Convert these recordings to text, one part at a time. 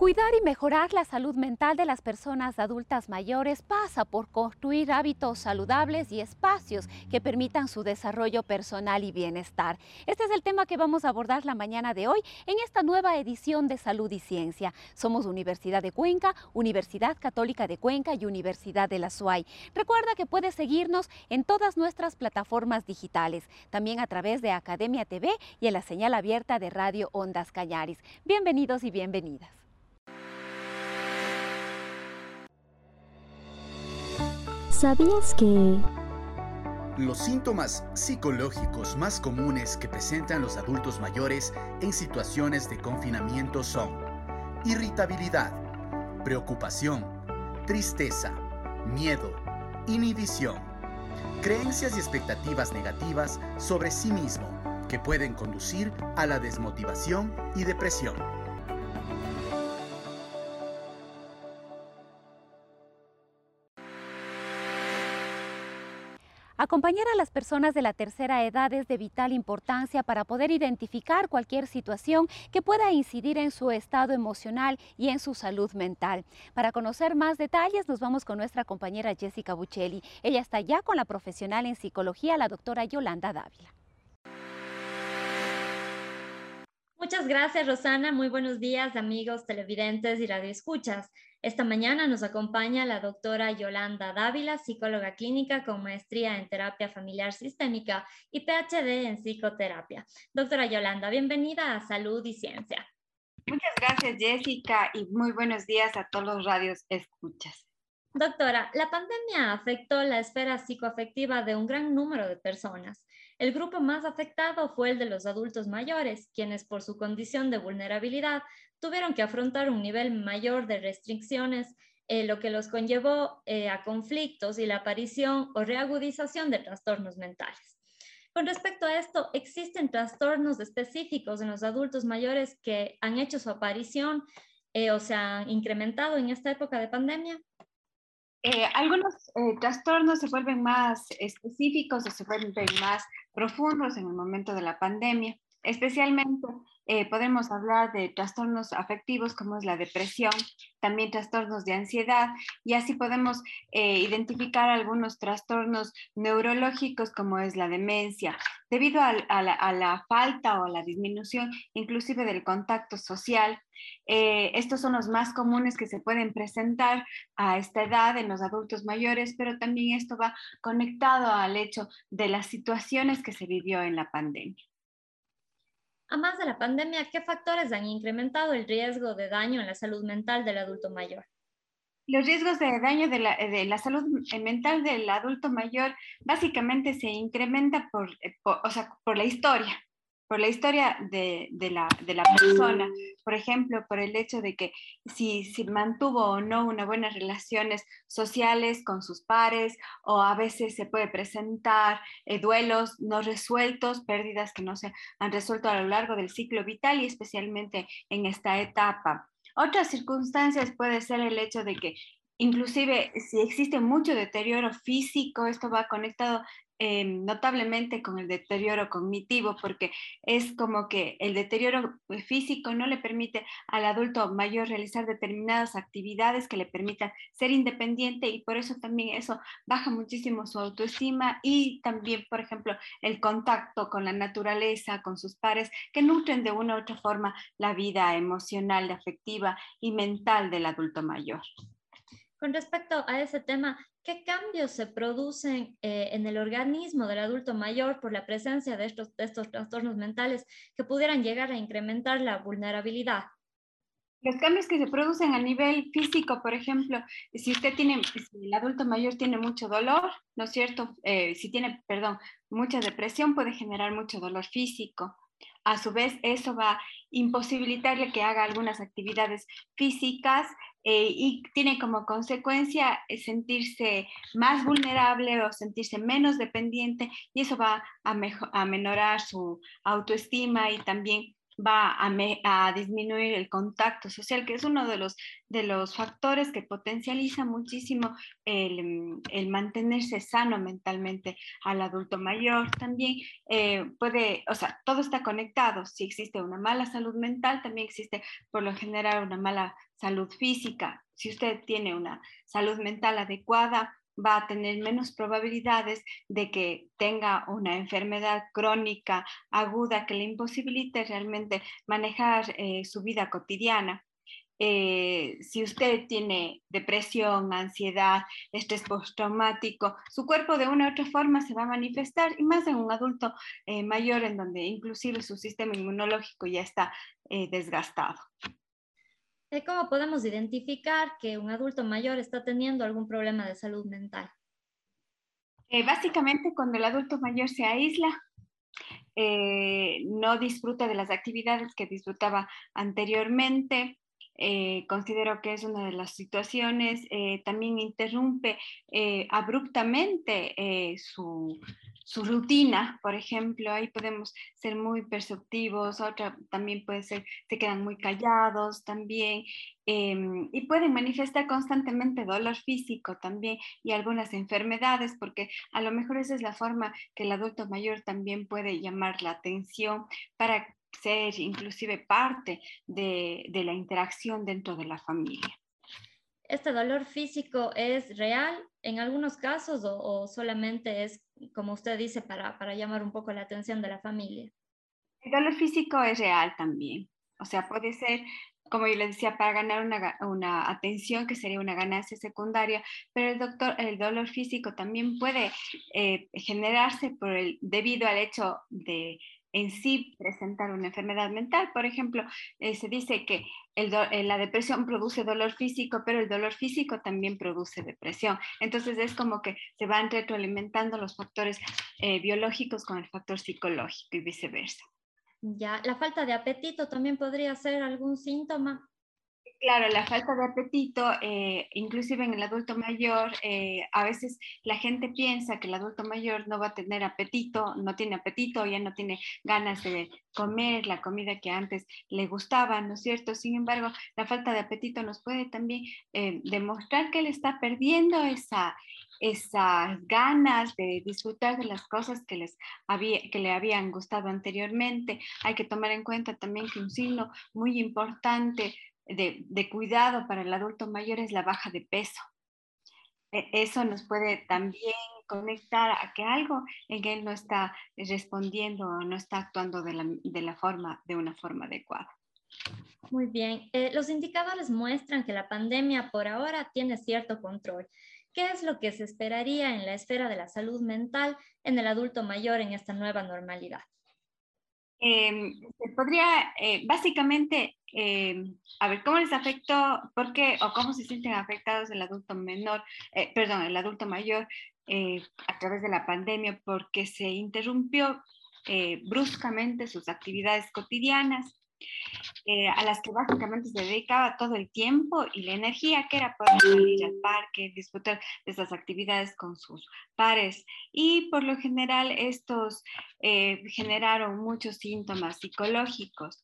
Cuidar y mejorar la salud mental de las personas adultas mayores pasa por construir hábitos saludables y espacios que permitan su desarrollo personal y bienestar. Este es el tema que vamos a abordar la mañana de hoy en esta nueva edición de Salud y Ciencia. Somos Universidad de Cuenca, Universidad Católica de Cuenca y Universidad de la SUAY. Recuerda que puedes seguirnos en todas nuestras plataformas digitales, también a través de Academia TV y en la señal abierta de Radio Ondas Cañaris. Bienvenidos y bienvenidas. ¿Sabías que... Los síntomas psicológicos más comunes que presentan los adultos mayores en situaciones de confinamiento son irritabilidad, preocupación, tristeza, miedo, inhibición, creencias y expectativas negativas sobre sí mismo que pueden conducir a la desmotivación y depresión. Acompañar a las personas de la tercera edad es de vital importancia para poder identificar cualquier situación que pueda incidir en su estado emocional y en su salud mental. Para conocer más detalles nos vamos con nuestra compañera Jessica Buccelli. Ella está ya con la profesional en psicología, la doctora Yolanda Dávila. Muchas gracias, Rosana. Muy buenos días, amigos televidentes y radioescuchas. Esta mañana nos acompaña la doctora Yolanda Dávila, psicóloga clínica con maestría en terapia familiar sistémica y PhD en psicoterapia. Doctora Yolanda, bienvenida a Salud y Ciencia. Muchas gracias, Jessica, y muy buenos días a todos los radios escuchas. Doctora, la pandemia afectó la esfera psicoafectiva de un gran número de personas. El grupo más afectado fue el de los adultos mayores, quienes por su condición de vulnerabilidad tuvieron que afrontar un nivel mayor de restricciones, eh, lo que los conllevó eh, a conflictos y la aparición o reagudización de trastornos mentales. Con respecto a esto, ¿existen trastornos específicos en los adultos mayores que han hecho su aparición eh, o se han incrementado en esta época de pandemia? Algunos trastornos se vuelven más específicos o se vuelven más profundos en el momento de la pandemia. Especialmente eh, podemos hablar de trastornos afectivos como es la depresión, también trastornos de ansiedad y así podemos identificar algunos trastornos neurológicos como es la demencia, debido a, la, falta o a la disminución inclusive del contacto social. Eh, estos son los más comunes que se pueden presentar a esta edad en los adultos mayores, pero también esto va conectado al hecho de las situaciones que se vivió en la pandemia. A más de la pandemia, ¿qué factores han incrementado el riesgo de daño en la salud mental del adulto mayor? Los riesgos de daño de la, salud mental del adulto mayor básicamente se incrementa por, eh, por la historia, por la historia de, la, persona, por ejemplo, por el hecho de que si, si mantuvo o no unas buenas relaciones sociales con sus pares, o a veces se puede presentar eh, duelos no resueltos, pérdidas que no se han resuelto a lo largo del ciclo vital y especialmente en esta etapa. Otras circunstancias puede ser el hecho de que inclusive si existe mucho deterioro físico, esto va conectado eh, notablemente con el deterioro cognitivo, porque es como que el deterioro físico no le permite al adulto mayor realizar determinadas actividades que le permitan ser independiente y por eso también eso baja muchísimo su autoestima y también, por ejemplo, el contacto con la naturaleza, con sus pares, que nutren de una u otra forma la vida emocional, afectiva y mental del adulto mayor. Con respecto a ese tema, ¿qué cambios se producen eh, en el organismo del adulto mayor por la presencia de estos, trastornos mentales que pudieran llegar a incrementar la vulnerabilidad? Los cambios que se producen a nivel físico, por ejemplo, si usted tiene, el adulto mayor tiene mucho dolor, ¿no es cierto? Eh, si tiene, perdón, mucha depresión puede generar mucho dolor físico. a su vez eso va a imposibilitarle que haga algunas actividades físicas eh, y tiene como consecuencia eh, sentirse más vulnerable o sentirse menos dependiente y eso va a, a menorar su autoestima y también va a, disminuir el contacto social, que es uno de los, de los factores que potencializa muchísimo el, el mantenerse sano mentalmente al adulto mayor. También eh, puede, o sea, todo está conectado. Si existe una mala salud mental, también existe por lo general una mala salud física. Si usted tiene una salud mental adecuada, va a tener menos probabilidades de que tenga una enfermedad crónica aguda que le imposibilite realmente manejar eh, su vida cotidiana. Eh, si usted tiene depresión, ansiedad, estrés postraumático, su cuerpo de una u otra forma se va a manifestar y más en un adulto eh, mayor en donde inclusive su sistema inmunológico ya está desgastado. ¿Cómo podemos identificar que un adulto mayor está teniendo algún problema de salud mental? Eh, básicamente cuando el adulto mayor se aísla, eh, no disfruta de las actividades que disfrutaba anteriormente, eh, considero que es una de las situaciones, también interrumpe abruptamente su, su rutina, por ejemplo, ahí podemos ser muy perceptivos, otra también puede ser, se quedan muy callados también, em, y pueden manifestar constantemente dolor físico también y algunas enfermedades, porque a lo mejor esa es la forma que el adulto mayor también puede llamar la atención para ser inclusive parte de, de la interacción dentro de la familia. ¿Este dolor físico es real en algunos casos o, solamente es, como usted dice, para, para, llamar un poco la atención de la familia? El dolor físico es real también. O sea, puede ser, como yo le decía, para ganar una, una atención, que sería una ganancia secundaria, pero el, doctor, el dolor físico también puede eh, generarse por el, debido al hecho de en sí presentar una enfermedad mental. Por ejemplo, eh, se dice que eh, la depresión produce dolor físico, pero el dolor físico también produce depresión. Entonces es como que se van retroalimentando los factores eh, biológicos con el factor psicológico y viceversa. Ya, la falta de apetito también podría ser algún síntoma. Claro, la falta de apetito, eh, inclusive en el adulto mayor, eh, a veces la gente piensa que el adulto mayor no va a tener apetito, no tiene apetito, ya no tiene ganas de comer la comida que antes le gustaba, ¿no es cierto? Sin embargo, la falta de apetito nos puede también eh, demostrar que él está perdiendo esa, esas ganas de disfrutar de las cosas que, les había, que le habían gustado anteriormente. Hay que tomar en cuenta también que un signo muy importante de, cuidado para el adulto mayor es la baja de peso. E, eso nos puede también conectar a que algo en él no está respondiendo o no está actuando de la, forma, de una forma adecuada. Muy bien. Eh, los indicadores muestran que la pandemia por ahora tiene cierto control. ¿Qué es lo que se esperaría en la esfera de la salud mental en el adulto mayor en esta nueva normalidad? Eh, podría, eh, básicamente, eh, a ver, ¿cómo les afectó, por qué o cómo se sienten afectados el adulto menor, eh, perdón, el adulto mayor a través de la pandemia? Porque se interrumpió bruscamente sus actividades cotidianas, eh, a las que básicamente se dedicaba todo el tiempo y la energía que era poder salir al parque, disfrutar de esas actividades con sus pares. Y por lo general estos eh, generaron muchos síntomas psicológicos,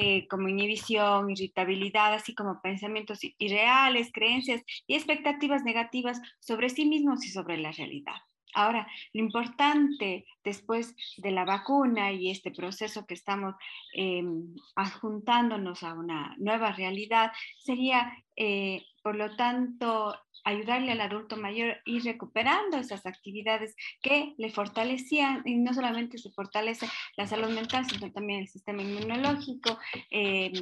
eh, como inhibición, irritabilidad, así como pensamientos irreales, creencias y expectativas negativas sobre sí mismos y sobre la realidad. Ahora, lo importante después de la vacuna y este proceso que estamos eh, adjuntándonos a una nueva realidad sería, eh, por lo tanto, ayudarle al adulto mayor ir recuperando esas actividades que le fortalecían y no solamente se fortalece la salud mental, sino también el sistema inmunológico, eh,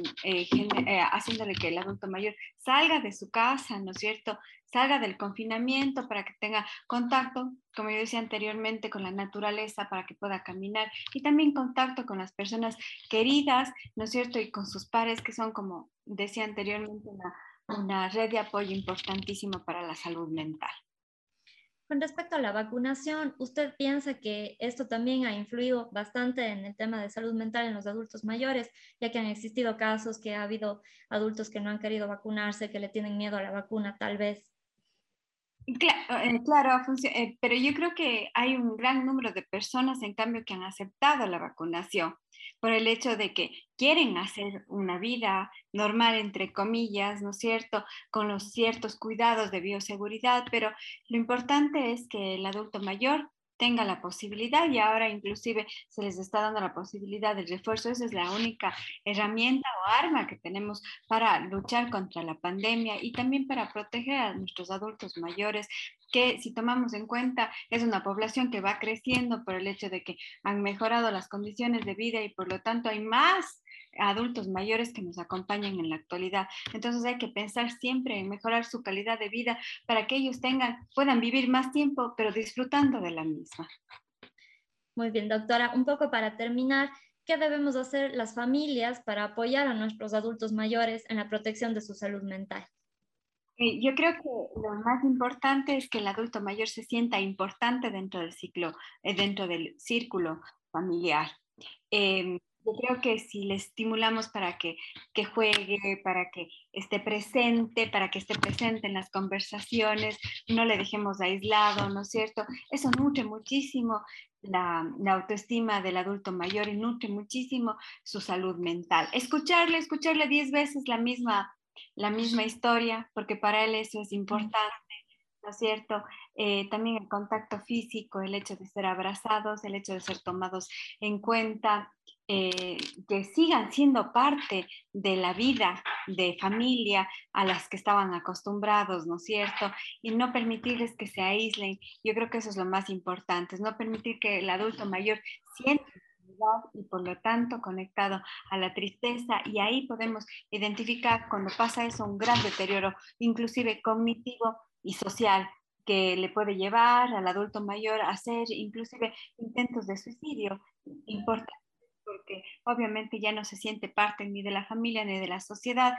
haciéndole que el adulto mayor salga de su casa, ¿no es cierto? salga del confinamiento para que tenga contacto, como yo decía anteriormente, con la naturaleza, para que pueda caminar y también contacto con las personas queridas, ¿no es cierto? Y con sus pares, que son, como decía anteriormente, una, una red de apoyo importantísimo para la salud mental. Con respecto a la vacunación, ¿usted piensa que esto también ha influido bastante en el tema de salud mental en los adultos mayores, ya que han existido casos que ha habido adultos que no han querido vacunarse, que le tienen miedo a la vacuna tal vez? Eh, claro, eh, pero yo creo que hay un gran número de personas, en cambio, que han aceptado la vacunación por el hecho de que quieren hacer una vida normal, entre comillas, ¿no es cierto?, con los ciertos cuidados de bioseguridad, pero lo importante es que el adulto mayor tenga la posibilidad y ahora inclusive se les está dando la posibilidad del refuerzo. Esa es la única herramienta o arma que tenemos para luchar contra la pandemia y también para proteger a nuestros adultos mayores que si tomamos en cuenta es una población que va creciendo por el hecho de que han mejorado las condiciones de vida y por lo tanto hay más adultos mayores que nos acompañan en la actualidad. Entonces hay que pensar siempre en mejorar su calidad de vida para que ellos tengan, puedan vivir más tiempo, pero disfrutando de la misma. Muy bien, doctora. Un poco para terminar, ¿qué debemos hacer las familias para apoyar a nuestros adultos mayores en la protección de su salud mental? Eh, yo creo que lo más importante es que el adulto mayor se sienta importante dentro del ciclo, eh, dentro del círculo familiar. Em, yo creo que si le estimulamos para que, que, juegue, para que esté presente, para que esté presente en las conversaciones, no le dejemos aislado, ¿no es cierto? Eso nutre muchísimo la, la, autoestima del adulto mayor y nutre muchísimo su salud mental. Escucharle, escucharle diez veces la misma, la misma historia, porque para él eso es importante. ¿no es cierto? Eh, también el contacto físico, el hecho de ser abrazados, el hecho de ser tomados en cuenta, eh, que sigan siendo parte de la vida de familia a las que estaban acostumbrados, ¿no es cierto? Y no permitirles que se aíslen. Yo creo que eso es lo más importante, es no permitir que el adulto mayor sienta y por lo tanto conectado a la tristeza y ahí podemos identificar cuando pasa eso un gran deterioro, inclusive cognitivo y social que le puede llevar al adulto mayor a hacer inclusive intentos de suicidio. Importante porque obviamente ya no se siente parte ni de la familia ni de la sociedad,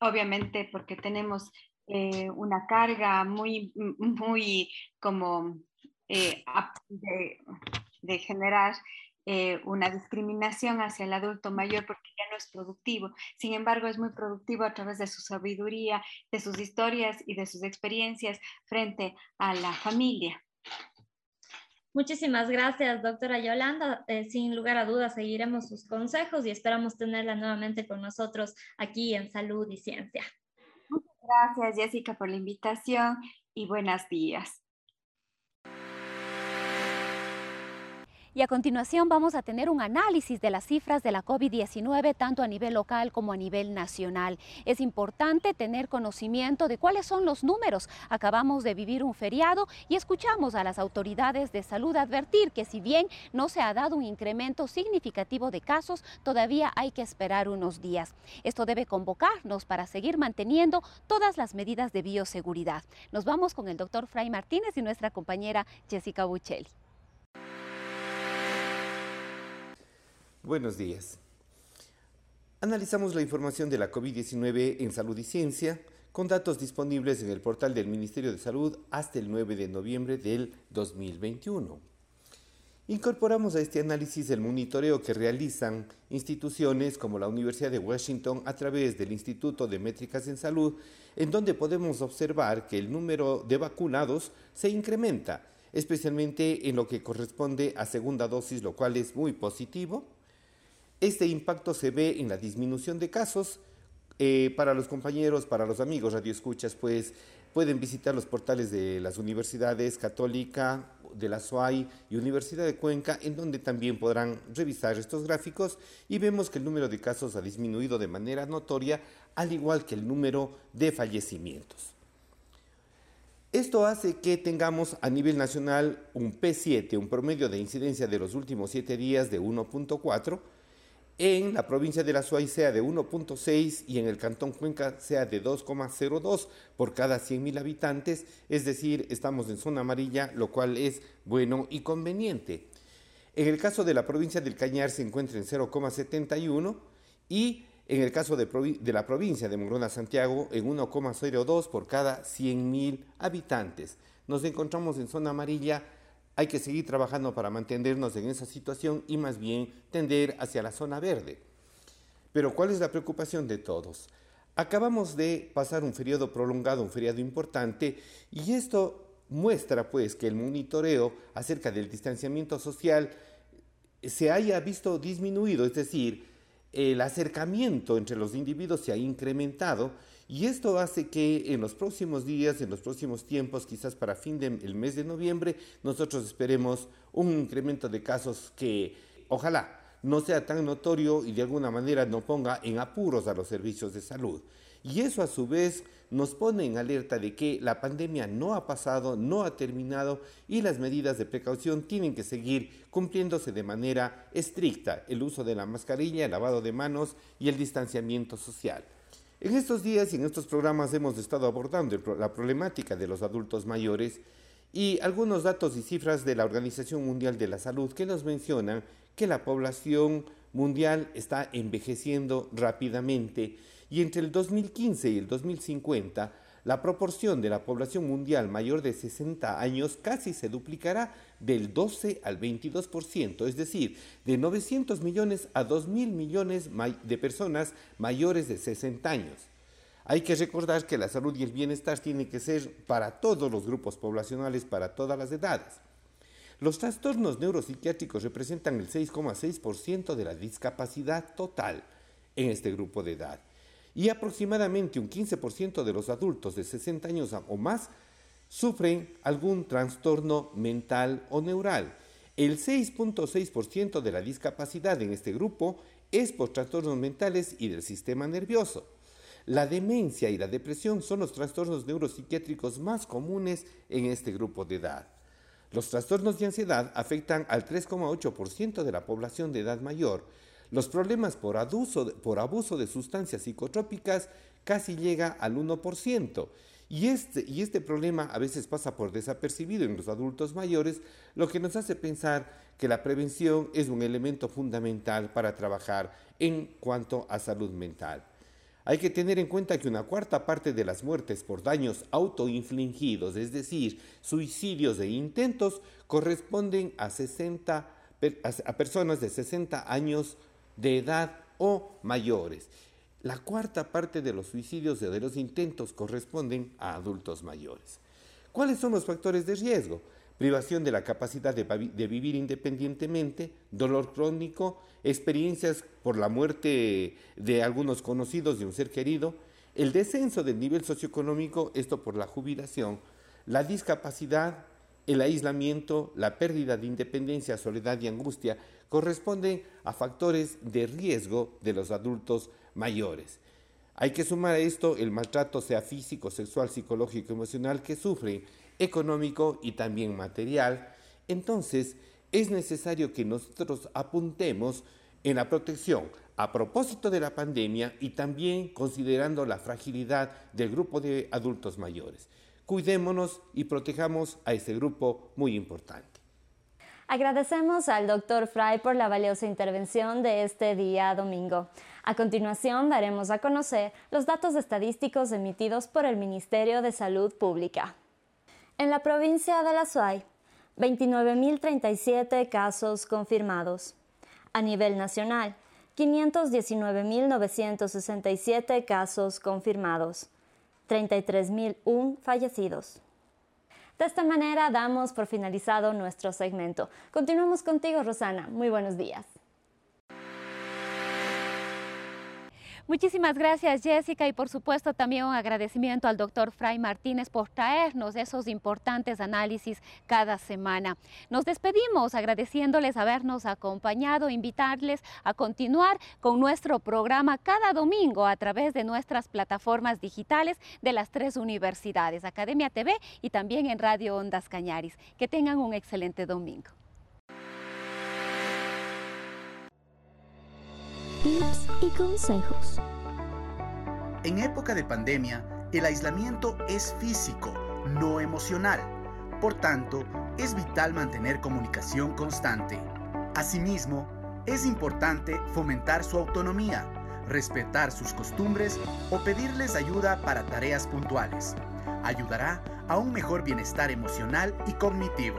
obviamente porque tenemos eh, una carga muy, muy como eh, de, generar eh, una discriminación hacia el adulto mayor porque ya no es productivo. Sin embargo, es muy productivo a través de su sabiduría, de sus historias y de sus experiencias frente a la familia. Muchísimas gracias, doctora Yolanda. Eh, sin lugar a dudas, seguiremos sus consejos y esperamos tenerla nuevamente con nosotros aquí en Salud y Ciencia. Muchas gracias, Jessica, por la invitación y buenos días. Y a continuación vamos a tener un análisis de las cifras de la COVID-19 tanto a nivel local como a nivel nacional. Es importante tener conocimiento de cuáles son los números. Acabamos de vivir un feriado y escuchamos a las autoridades de salud advertir que si bien no se ha dado un incremento significativo de casos, todavía hay que esperar unos días. Esto debe convocarnos para seguir manteniendo todas las medidas de bioseguridad. Nos vamos con el doctor Fray Martínez y nuestra compañera Jessica Buccelli. Buenos días. Analizamos la información de la COVID-19 en Salud y Ciencia con datos disponibles en el portal del Ministerio de Salud hasta el 9 de noviembre del 2021. Incorporamos a este análisis el monitoreo que realizan instituciones como la Universidad de Washington a través del Instituto de Métricas en Salud, en donde podemos observar que el número de vacunados se incrementa, especialmente en lo que corresponde a segunda dosis, lo cual es muy positivo este impacto se ve en la disminución de casos. Eh, para los compañeros, para los amigos radioescuchas, pues pueden visitar los portales de las universidades católica, de la SUAI y Universidad de Cuenca, en donde también podrán revisar estos gráficos y vemos que el número de casos ha disminuido de manera notoria, al igual que el número de fallecimientos. Esto hace que tengamos a nivel nacional un P7, un promedio de incidencia de los últimos siete días de 1.4, en la provincia de la Suay sea de 1.6 y en el cantón Cuenca sea de 2,02 por cada 100.000 habitantes, es decir, estamos en zona amarilla, lo cual es bueno y conveniente. En el caso de la provincia del Cañar se encuentra en 0,71 y en el caso de, de, la provincia de Morona Santiago en 1,02 por cada 100.000 habitantes. nos encontramos en zona amarilla, hay que seguir trabajando para mantenernos en esa situación y más bien tender hacia la zona verde. Pero ¿cuál es la preocupación de todos? Acabamos de pasar un feriado prolongado, un feriado importante, y esto muestra pues que el monitoreo acerca del distanciamiento social se haya visto disminuido, es decir, el acercamiento entre los individuos se ha incrementado y esto hace que en los próximos días, en los próximos tiempos, quizás para fin del mes de noviembre, nosotros esperemos un incremento de casos que ojalá no sea tan notorio y de alguna manera no ponga en apuros a los servicios de salud. Y eso a su vez nos pone en alerta de que la pandemia no ha pasado, no ha terminado y las medidas de precaución tienen que seguir cumpliéndose de manera estricta, el uso de la mascarilla, el lavado de manos y el distanciamiento social. En estos días y en estos programas hemos estado abordando la problemática de los adultos mayores y algunos datos y cifras de la Organización Mundial de la Salud que nos mencionan que la población mundial está envejeciendo rápidamente. Y entre el 2015 y el 2050 la proporción de la población mundial mayor de 60 años casi se duplicará del 12 al 22%, es decir, de 900 millones a 2 mil millones de personas mayores de 60 años. Hay que recordar que la salud y el bienestar tienen que ser para todos los grupos poblacionales, para todas las edades. Los trastornos neuropsiquiátricos representan el 6,6% de la discapacidad total en este grupo de edad y aproximadamente un 15% de los adultos de 60 años o más sufren algún trastorno mental o neural. El 6.6% de la discapacidad en este grupo es por trastornos mentales y del sistema nervioso. La demencia y la depresión son los trastornos neuropsiquiátricos más comunes en este grupo de edad. Los trastornos de ansiedad afectan al 3,8% de la población de edad mayor, los problemas por abuso, por abuso de sustancias psicotrópicas casi llega al 1%. Y este, y este problema a veces pasa por desapercibido en los adultos mayores, lo que nos hace pensar que la prevención es un elemento fundamental para trabajar en cuanto a salud mental. Hay que tener en cuenta que una cuarta parte de las muertes por daños autoinfligidos, es decir, suicidios e intentos, corresponden a, 60, a personas de 60 años de edad o mayores. La cuarta parte de los suicidios y de los intentos corresponden a adultos mayores. ¿Cuáles son los factores de riesgo? Privación de la capacidad de, de, vivir independientemente, dolor crónico, experiencias por la muerte de algunos conocidos de un ser querido, el descenso del nivel socioeconómico, esto por la jubilación, la discapacidad, el aislamiento, la pérdida de independencia, soledad y angustia, corresponden a factores de riesgo de los adultos mayores. Hay que sumar a esto el maltrato, sea físico, sexual, psicológico, emocional, que sufren, económico y también material. Entonces, es necesario que nosotros apuntemos en la protección a propósito de la pandemia y también considerando la fragilidad del grupo de adultos mayores. Cuidémonos y protejamos a ese grupo muy importante. Agradecemos al doctor Fry por la valiosa intervención de este día domingo. A continuación daremos a conocer los datos estadísticos emitidos por el Ministerio de Salud Pública. En la provincia de La Suay, 29.037 casos confirmados. A nivel nacional, 519.967 casos confirmados. 33.001 fallecidos. De esta manera damos por finalizado nuestro segmento. Continuamos contigo, Rosana. Muy buenos días. Muchísimas gracias Jessica y por supuesto también un agradecimiento al doctor Fray Martínez por traernos esos importantes análisis cada semana. Nos despedimos agradeciéndoles habernos acompañado, invitarles a continuar con nuestro programa cada domingo a través de nuestras plataformas digitales de las tres universidades, Academia TV y también en Radio Ondas Cañaris. Que tengan un excelente domingo. Tips y consejos. En época de pandemia, el aislamiento es físico, no emocional. Por tanto, es vital mantener comunicación constante. Asimismo, es importante fomentar su autonomía, respetar sus costumbres o pedirles ayuda para tareas puntuales. Ayudará a un mejor bienestar emocional y cognitivo.